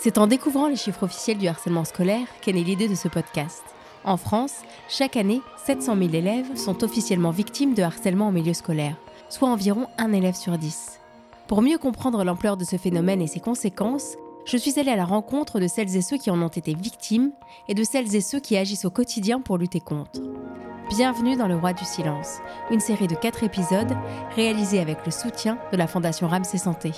C'est en découvrant les chiffres officiels du harcèlement scolaire qu'est née l'idée de ce podcast. En France, chaque année, 700 000 élèves sont officiellement victimes de harcèlement au milieu scolaire, soit environ un élève sur dix. Pour mieux comprendre l'ampleur de ce phénomène et ses conséquences, je suis allée à la rencontre de celles et ceux qui en ont été victimes et de celles et ceux qui agissent au quotidien pour lutter contre. Bienvenue dans Le Roi du Silence, une série de 4 épisodes réalisée avec le soutien de la Fondation Ramsey Santé.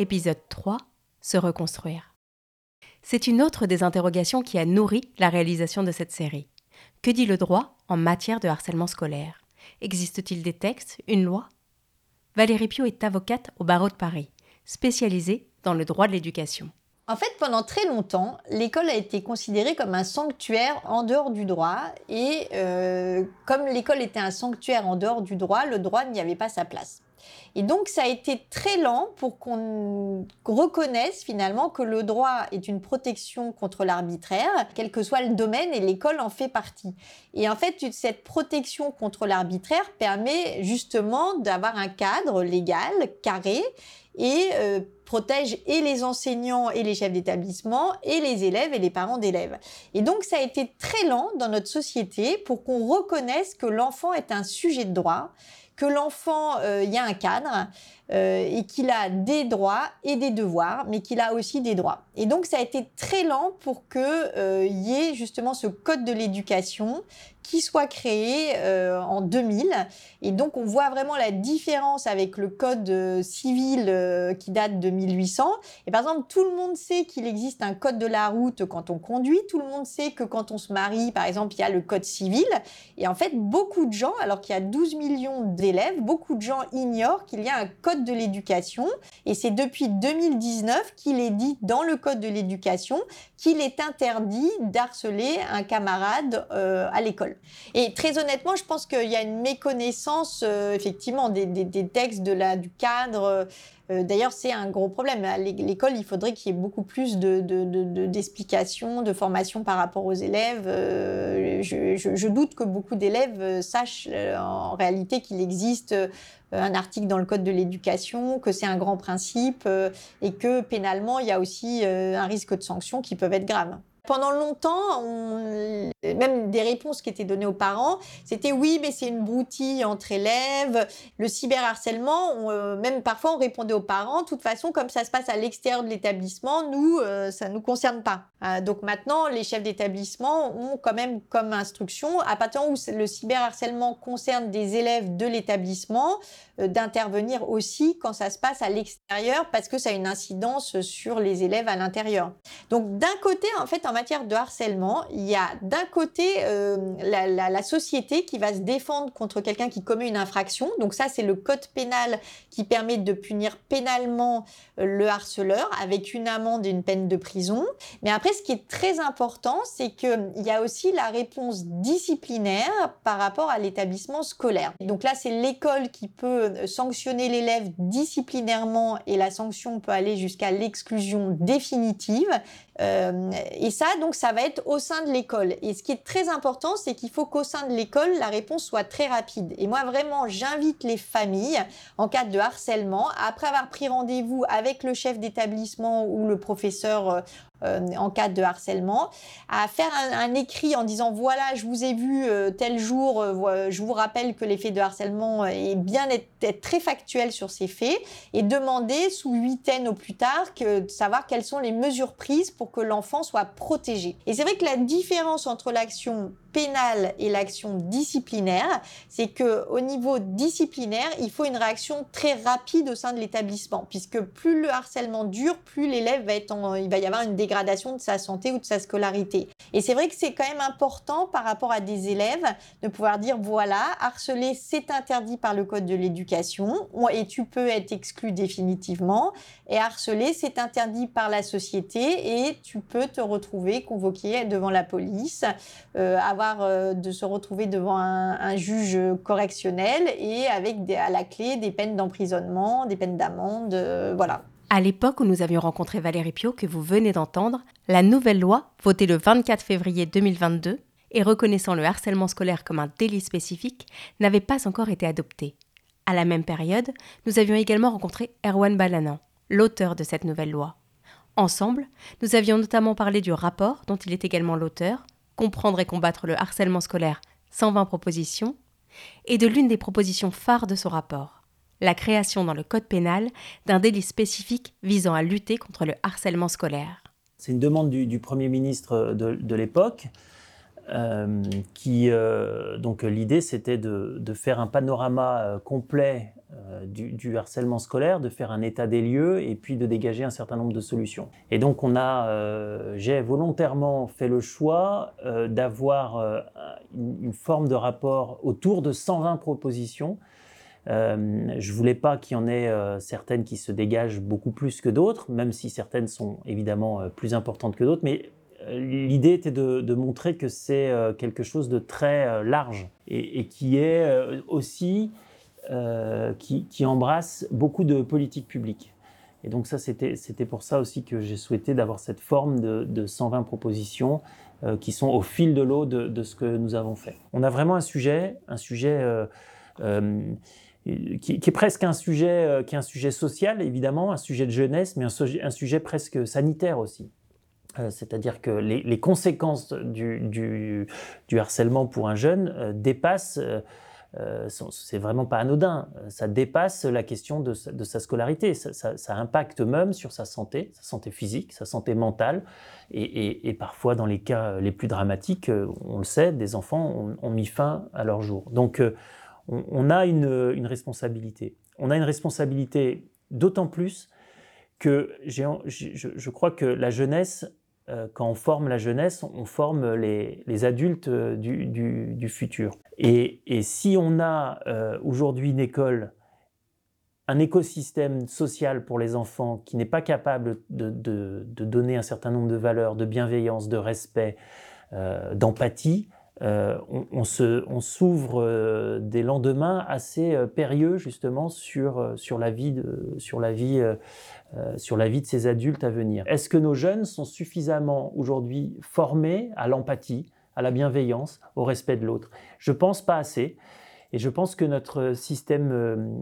Épisode 3 Se reconstruire. C'est une autre des interrogations qui a nourri la réalisation de cette série. Que dit le droit en matière de harcèlement scolaire? Existe-t-il des textes, une loi? Valérie Pio est avocate au barreau de Paris, spécialisée dans le droit de l'éducation. En fait, pendant très longtemps, l'école a été considérée comme un sanctuaire en dehors du droit. Et euh, comme l'école était un sanctuaire en dehors du droit, le droit n'y avait pas sa place. Et donc, ça a été très lent pour qu'on reconnaisse finalement que le droit est une protection contre l'arbitraire, quel que soit le domaine, et l'école en fait partie. Et en fait, cette protection contre l'arbitraire permet justement d'avoir un cadre légal, carré, et euh, protège et les enseignants et les chefs d'établissement et les élèves et les parents d'élèves. Et donc ça a été très lent dans notre société pour qu'on reconnaisse que l'enfant est un sujet de droit que l'enfant, il euh, y a un cadre euh, et qu'il a des droits et des devoirs, mais qu'il a aussi des droits. Et donc ça a été très lent pour qu'il euh, y ait justement ce code de l'éducation qui soit créé euh, en 2000. Et donc, on voit vraiment la différence avec le code euh, civil qui date de 1800. Et par exemple, tout le monde sait qu'il existe un code de la route quand on conduit. Tout le monde sait que quand on se marie, par exemple, il y a le code civil. Et en fait, beaucoup de gens, alors qu'il y a 12 millions d'élèves, beaucoup de gens ignorent qu'il y a un code de l'éducation. Et c'est depuis 2019 qu'il est dit dans le code de l'éducation qu'il est interdit d'harceler un camarade à l'école. Et très honnêtement, je pense qu'il y a une méconnaissance euh, effectivement des, textes du cadre. Euh, d'ailleurs, c'est un gros problème. À l'école, il faudrait qu'il y ait beaucoup plus d'explications, de, de, formation par rapport aux élèves. Euh, je, doute que beaucoup d'élèves sachent en réalité qu'il existe un article dans le Code de l'éducation, que c'est un grand principe et que pénalement, il y a aussi un risque de sanctions qui peuvent être graves. Pendant longtemps, même des réponses qui étaient données aux parents, c'était oui, mais c'est une broutille entre élèves. Le cyberharcèlement, euh, même parfois on répondait aux parents, de toute façon, comme ça se passe à l'extérieur de l'établissement, nous, euh, ça ne nous concerne pas. Euh, donc maintenant, les chefs d'établissement ont quand même comme instruction, à partir où le cyberharcèlement concerne des élèves de l'établissement, d'intervenir aussi quand ça se passe à l'extérieur, parce que ça a une incidence sur les élèves à l'intérieur. Donc d'un côté, en fait, en matière de harcèlement, il y a d'un côté euh, la, société qui va se défendre contre quelqu'un qui commet une infraction. Donc ça, c'est le code pénal qui permet de punir pénalement euh, le harceleur avec une amende et une peine de prison. Mais après, ce qui est très important, c'est qu'il y a aussi la réponse disciplinaire par rapport à l'établissement scolaire. Donc là, c'est l'école qui peut euh, sanctionner l'élève disciplinairement et la sanction peut aller jusqu'à l'exclusion définitive. Euh, et ça, donc, ça va être au sein de l'école. Et ce qui est très important, c'est qu'il faut qu'au sein de l'école, la réponse soit très rapide. Et moi, vraiment, j'invite les familles, en cas de harcèlement, après avoir pris rendez-vous avec le chef d'établissement ou le professeur euh, euh, en cas de harcèlement, à faire un, écrit en disant voilà, je vous ai vu tel jour, je vous rappelle que l'effet de harcèlement est bien être, très factuel sur ces faits et demander sous huitaine au plus tard de savoir quelles sont les mesures prises pour que l'enfant soit protégé. Et c'est vrai que la différence entre l'action pénale et l'action disciplinaire, c'est que au niveau disciplinaire, il faut une réaction très rapide au sein de l'établissement, puisque plus le harcèlement dure, plus l'élève va être en, il va y avoir une dégradation de sa santé ou de sa scolarité. Et c'est vrai que c'est quand même important par rapport à des élèves de pouvoir dire voilà, harceler c'est interdit par le code de l'éducation et tu peux être exclu définitivement et harceler c'est interdit par la société et tu peux te retrouver convoqué devant la police, euh, avoir euh, de se retrouver devant un, juge correctionnel et avec à la clé des peines d'emprisonnement, des peines d'amende, euh, voilà. À l'époque où nous avions rencontré Valérie Pio, que vous venez d'entendre, la nouvelle loi, votée le 24 février 2022 et reconnaissant le harcèlement scolaire comme un délit spécifique, n'avait pas encore été adoptée. À la même période, nous avions également rencontré Erwan Balanan, l'auteur de cette nouvelle loi. Ensemble, nous avions notamment parlé du rapport dont il est également l'auteur, Comprendre et combattre le harcèlement scolaire 120 propositions, et de l'une des propositions phares de son rapport, la création dans le Code pénal d'un délit spécifique visant à lutter contre le harcèlement scolaire. C'est une demande du, Premier ministre de, l'époque. Euh, qui euh, donc l'idée c'était de, faire un panorama euh, complet du, harcèlement scolaire, de faire un état des lieux et puis de dégager un certain nombre de solutions. Et donc on a, j'ai volontairement fait le choix d'avoir une, forme de rapport autour de 120 propositions euh, je voulais pas qu'il y en ait euh, certaines qui se dégagent beaucoup plus que d'autres, même si certaines sont évidemment euh, plus importantes que d'autres. Mais euh, l'idée était de, montrer que c'est quelque chose de très large et, qui est aussi qui, qui, embrasse beaucoup de politiques publiques. Et donc ça, c'était pour ça aussi que j'ai souhaité d'avoir cette forme de, de 120 propositions qui sont au fil de l'eau de, ce que nous avons fait. On a vraiment un sujet, un sujet qui, est presque un sujet, euh, qui est un sujet social, évidemment, un sujet de jeunesse, mais un, sujet, presque sanitaire aussi. Euh, c'est-à-dire que les, conséquences du, harcèlement pour un jeune euh, c'est vraiment pas anodin, ça dépasse la question de sa, scolarité, ça, impacte même sur sa santé, sa santé physique, sa santé mentale, et, parfois dans les cas les plus dramatiques, on le sait, des enfants ont, mis fin à leur jour. Donc on, a une, responsabilité. On a une responsabilité d'autant plus que je, crois que la jeunesse, euh, quand on forme la jeunesse, on forme les, adultes euh, du, futur. Et, si on a euh, aujourd'hui une école, un écosystème social pour les enfants qui n'est pas capable de, donner un certain nombre de valeurs, de bienveillance, de respect, d'empathie, euh, on, s'ouvre euh, des lendemains assez euh, périlleux justement sur, sur, la vie de, sur, la vie, sur la vie de ces adultes à venir. Est-ce que nos jeunes sont suffisamment aujourd'hui formés à l'empathie, à la bienveillance, au respect de l'autre? Je pense pas assez. Et je pense que notre système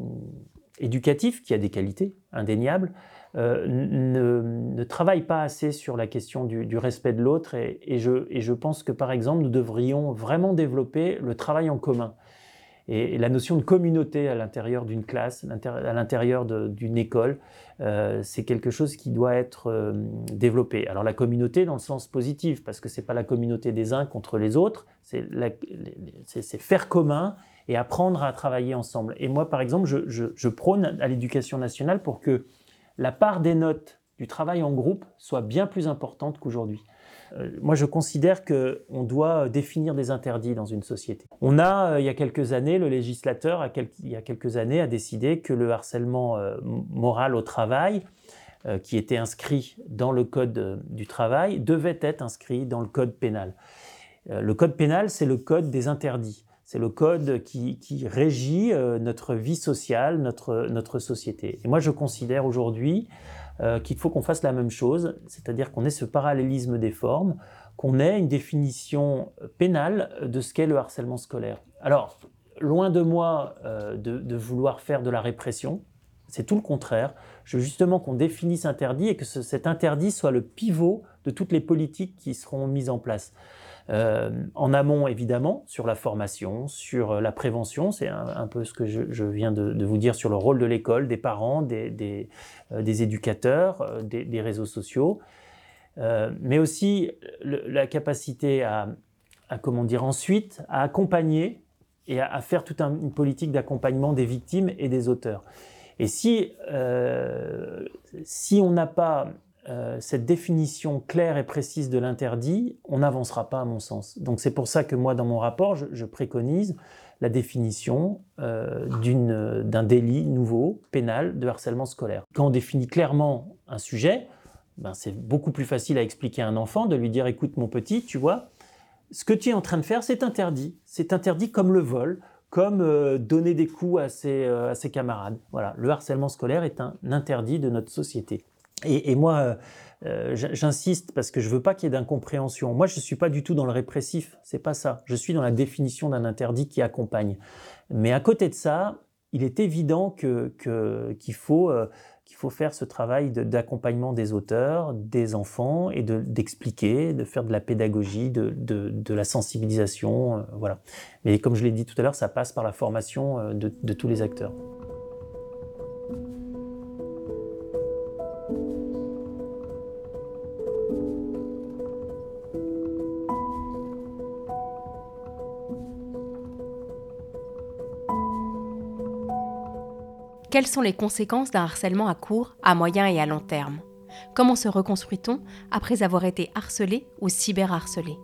éducatif, qui a des qualités indéniables, euh, ne, travaille pas assez sur la question du, respect de l'autre et, je, pense que par exemple nous devrions vraiment développer le travail en commun et, la notion de communauté à l'intérieur d'une classe, à l'intérieur d'une école, euh, c'est quelque chose qui doit être euh, développé. Alors la communauté dans le sens positif, parce que c'est pas la communauté des uns contre les autres, c'est faire commun et apprendre à travailler ensemble. Et moi, par exemple, je prône à l'éducation nationale pour que la part des notes du travail en groupe soit bien plus importante qu'aujourd'hui. Euh, moi, je considère qu'on doit définir des interdits dans une société. On a, euh, il y a quelques années, le législateur, il y a quelques années, a décidé que le harcèlement euh, moral au travail, qui était inscrit dans le code du travail, devait être inscrit dans le code pénal. le code pénal, c'est le code des interdits. C'est le code qui, régit euh, notre vie sociale, notre, notre société. Et moi, je considère aujourd'hui euh, qu'il faut qu'on fasse la même chose, c'est-à-dire qu'on ait ce parallélisme des formes, qu'on ait une définition pénale de ce qu'est le harcèlement scolaire. Alors, loin de moi euh, de, vouloir faire de la répression, c'est tout le contraire. Je veux justement qu'on définisse interdit et que cet interdit soit le pivot de toutes les politiques qui seront mises en place. Euh, en amont, évidemment, sur la formation, sur euh, la prévention, c'est un, peu ce que je, viens de, vous dire sur le rôle de l'école, des parents, des, euh, éducateurs, des, réseaux sociaux, mais aussi la capacité à, comment dire, ensuite, à accompagner et à, faire toute une politique d'accompagnement des victimes et des auteurs. Et si, si on n'a pas euh, cette définition claire et précise de l'interdit, on n'avancera pas à mon sens. Donc c'est pour ça que moi, dans mon rapport, je, préconise la définition euh, d'un délit nouveau, pénal, de harcèlement scolaire. Quand on définit clairement un sujet, ben c'est beaucoup plus facile à expliquer à un enfant de lui dire, écoute mon petit, tu vois, ce que tu es en train de faire, c'est interdit. C'est interdit comme le vol, comme euh, donner des coups à ses, à ses camarades. Voilà, le harcèlement scolaire est un interdit de notre société. Et, moi, euh, euh, j'insiste parce que je veux pas qu'il y ait d'incompréhension. Moi, je suis pas du tout dans le répressif, c'est pas ça. Je suis dans la définition d'un interdit qui accompagne. Mais à côté de ça, il est évident que, qu'il faut, euh, faut faire ce travail d'accompagnement des auteurs, des enfants, et d'expliquer, de, faire de la pédagogie, de, de, la sensibilisation. Voilà. Mais comme je l'ai dit tout à l'heure, ça passe par la formation de tous les acteurs. Quelles sont les conséquences d'un harcèlement à court, à moyen et à long terme? Comment se reconstruit-on après avoir été harcelé ou cyberharcelé?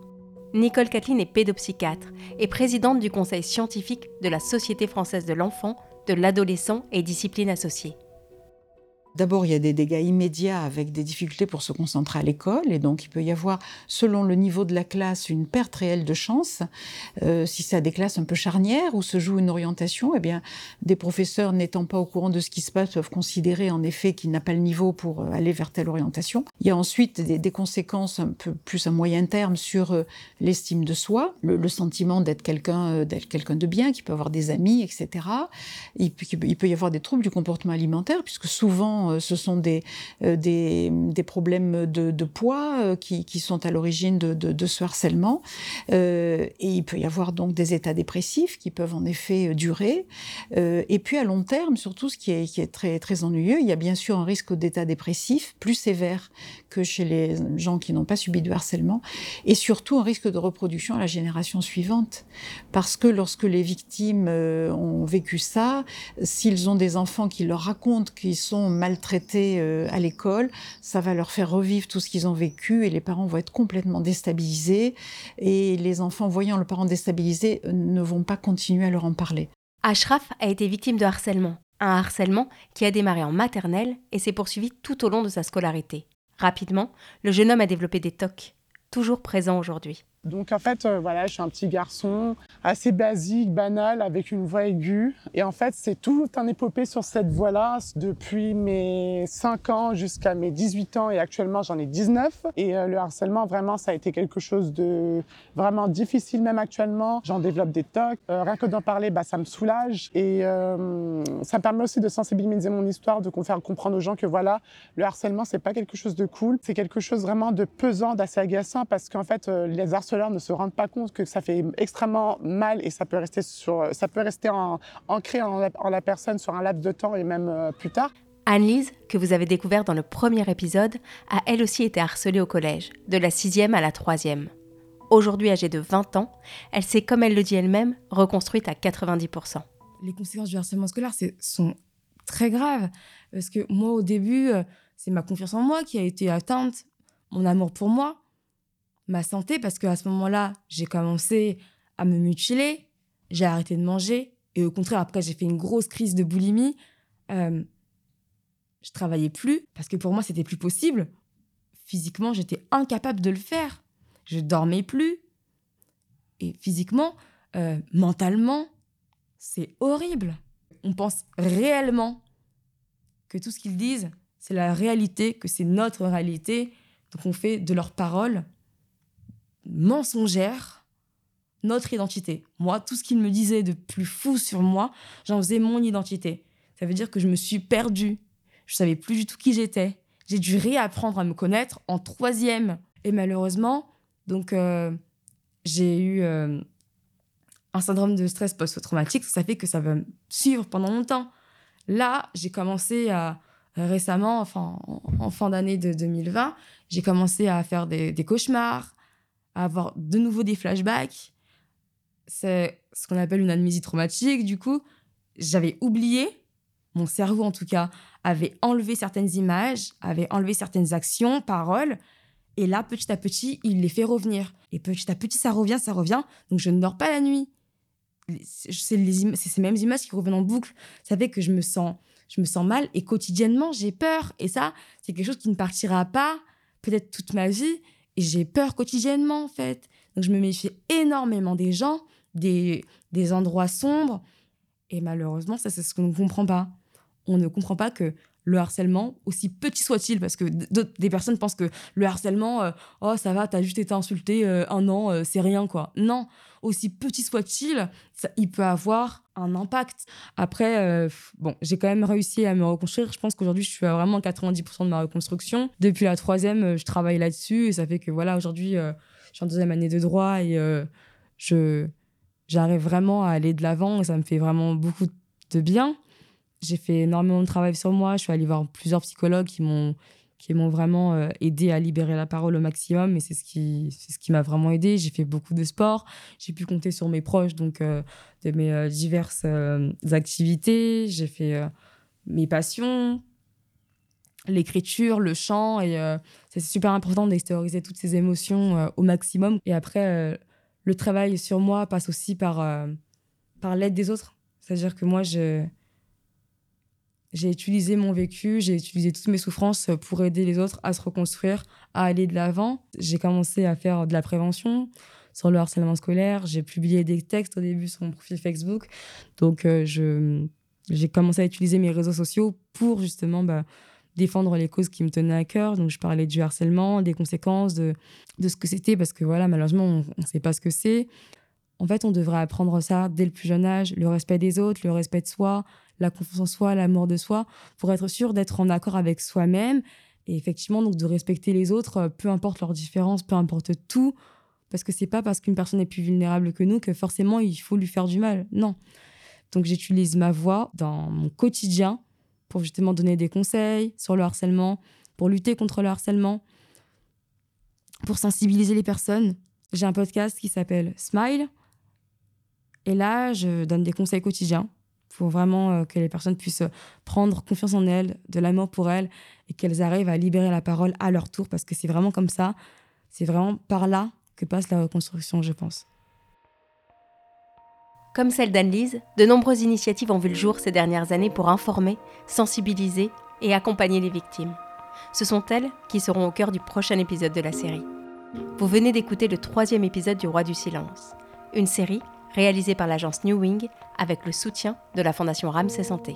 Nicole Kathleen est pédopsychiatre et présidente du conseil scientifique de la Société française de l'enfant, de l'adolescent et disciplines associées. D'abord, il y a des dégâts immédiats avec des difficultés pour se concentrer à l'école, et donc il peut y avoir, selon le niveau de la classe, une perte réelle de chance. Euh, si c'est à des classes un peu charnières où se joue une orientation, eh bien, des professeurs n'étant pas au courant de ce qui se passe peuvent considérer en effet qu'il n'a pas le niveau pour euh, aller vers telle orientation. Il y a ensuite des, conséquences un peu plus à moyen terme sur euh, l'estime de soi, le, sentiment d'être quelqu'un, d'être de bien, qui peut avoir des amis, etc. Il peut y avoir des troubles du comportement alimentaire, puisque souvent euh, ce sont des, euh, des, problèmes de, poids euh, qui, sont à l'origine de, ce harcèlement. et il peut y avoir donc des états dépressifs qui peuvent en effet durer. et puis à long terme, surtout ce qui est, qui est très, très ennuyeux, il y a bien sûr un risque d'état dépressif plus sévère que chez les gens qui n'ont pas subi de harcèlement, et surtout un risque de reproduction à la génération suivante. Parce que lorsque les victimes ont vécu ça, s'ils ont des enfants qui leur racontent qu'ils sont mal maltraités euh, à l'école, ça va leur faire revivre tout ce qu'ils ont vécu et les parents vont être complètement déstabilisés et les enfants voyant le parent déstabilisé euh, ne vont pas continuer à leur en parler. Ashraf a été victime de harcèlement, un harcèlement qui a démarré en maternelle et s'est poursuivi tout au long de sa scolarité. Rapidement, le jeune homme a développé des TOC, toujours présents aujourd'hui. Donc en fait, euh, voilà, je suis un petit garçon assez basique, banal, avec une voix aiguë. Et en fait, c'est tout un épopée sur cette voix-là depuis mes 5 ans jusqu'à mes 18 ans et actuellement j'en ai 19. Et euh, le harcèlement, vraiment, ça a été quelque chose de vraiment difficile même actuellement. J'en développe des tocs. Euh, rien que d'en parler, bah, ça me soulage. Et ça me permet aussi de sensibiliser mon histoire, de faire comprendre aux gens que voilà, le harcèlement, c'est pas quelque chose de cool. C'est quelque chose vraiment de pesant, d'assez agaçant parce qu'en fait, les harceleurs ne se rendent pas compte que ça fait extrêmement mal et ça peut rester, sur, ça peut rester ancré en la, personne sur un laps de temps et même euh, plus tard. Anne-Lise, que vous avez découvert dans le premier épisode, a elle aussi été harcelée au collège, de la sixième à la troisième. Aujourd'hui âgée de 20 ans, elle s'est, comme elle le dit elle-même, reconstruite à 90%. Les conséquences du harcèlement scolaire sont très graves. Parce que moi, au début, euh, c'est ma confiance en moi qui a été atteinte, mon amour pour moi ma santé parce qu'à ce moment-là, j'ai commencé à me mutiler, j'ai arrêté de manger et au contraire, après, j'ai fait une grosse crise de boulimie. Euh, je travaillais plus parce que pour moi, c'était plus possible. Physiquement, j'étais incapable de le faire. Je dormais plus. Et physiquement, euh, mentalement, c'est horrible. On pense réellement que tout ce qu'ils disent, c'est la réalité, que c'est notre réalité. Donc on fait de leurs paroles mensongère notre identité. Moi, tout ce qu'il me disait de plus fou sur moi, j'en faisais mon identité. Ça veut dire que je me suis perdue. Je savais plus du tout qui j'étais. J'ai dû réapprendre à me connaître en troisième. Et malheureusement, donc euh, j'ai eu euh, un syndrome de stress post-traumatique. Ça fait que ça va me suivre pendant longtemps. Là, j'ai commencé à récemment, enfin en, fin d'année de 2020, j'ai commencé à faire des cauchemars, avoir de nouveau des flashbacks. C'est ce qu'on appelle une amnésie traumatique. Du coup, j'avais oublié, mon cerveau en tout cas, avait enlevé certaines images, avait enlevé certaines actions, paroles. Et là, petit à petit, il les fait revenir. Et petit à petit, ça revient, ça revient. Donc, je ne dors pas la nuit. C'est ces mêmes images qui reviennent en boucle. Ça fait que je me sens, je me sens mal et quotidiennement, j'ai peur. Et ça, c'est quelque chose qui ne partira pas peut-être toute ma vie, et j'ai peur quotidiennement, en fait. Donc, je me méfie énormément des gens, des, des endroits sombres. Et malheureusement, ça, c'est ce qu'on ne comprend pas. On ne comprend pas que le harcèlement, aussi petit soit-il, parce que des personnes pensent que le harcèlement, euh, oh ça va, t'as juste été insulté euh, un an, euh, c'est rien quoi. Non, aussi petit soit-il, il peut avoir un impact. Après, euh, bon, j'ai quand même réussi à me reconstruire. Je pense qu'aujourd'hui, je suis à vraiment 90% de ma reconstruction. Depuis la troisième, euh, je travaille là-dessus et ça fait que voilà, aujourd'hui, euh, je suis en deuxième année de droit et je j'arrive vraiment à aller de l'avant et ça me fait vraiment beaucoup de bien. J'ai fait énormément de travail sur moi. Je suis allée voir plusieurs psychologues qui m'ont qui m'ont vraiment euh, aidé à libérer la parole au maximum et c'est ce qui c'est ce qui m'a vraiment aidé. J'ai fait beaucoup de sport j'ai pu compter sur mes proches donc euh, de mes euh, diverses activités. J'ai fait mes passions l'écriture le chant et c'est super important d'extérioriser toutes ces émotions au maximum. Et après le travail sur moi passe aussi par par l'aide des autres. C'est à dire que moi je j'ai utilisé mon vécu, j'ai utilisé toutes mes souffrances pour aider les autres à se reconstruire, à aller de l'avant. J'ai commencé à faire de la prévention sur le harcèlement scolaire. J'ai publié des textes au début sur mon profil Facebook. Donc, euh, j'ai commencé à utiliser mes réseaux sociaux pour justement bah, défendre les causes qui me tenaient à cœur. Donc, je parlais du harcèlement, des conséquences, de, de ce que c'était, parce que voilà, malheureusement, on ne sait pas ce que c'est. En fait, on devrait apprendre ça dès le plus jeune âge, le respect des autres, le respect de soi, la confiance en soi, l'amour de soi, pour être sûr d'être en accord avec soi-même et effectivement donc de respecter les autres, euh, peu importe leurs différences, peu importe tout, parce que c'est pas parce qu'une personne est plus vulnérable que nous que forcément il faut lui faire du mal. Non. Donc j'utilise ma voix dans mon quotidien pour justement donner des conseils sur le harcèlement, pour lutter contre le harcèlement, pour sensibiliser les personnes. J'ai un podcast qui s'appelle Smile. Et là, je donne des conseils quotidiens pour vraiment euh, que les personnes puissent prendre confiance en elles, de l'amour pour elles et qu'elles arrivent à libérer la parole à leur tour parce que c'est vraiment comme ça, c'est vraiment par là que passe la reconstruction, je pense. Comme celle d'Anne-Lise, de nombreuses initiatives ont vu le jour ces dernières années pour informer, sensibiliser et accompagner les victimes. Ce sont elles qui seront au cœur du prochain épisode de la série. Vous venez d'écouter le troisième épisode du Roi du Silence, une série réalisé par l'agence New Wing avec le soutien de la Fondation Ramsey Santé.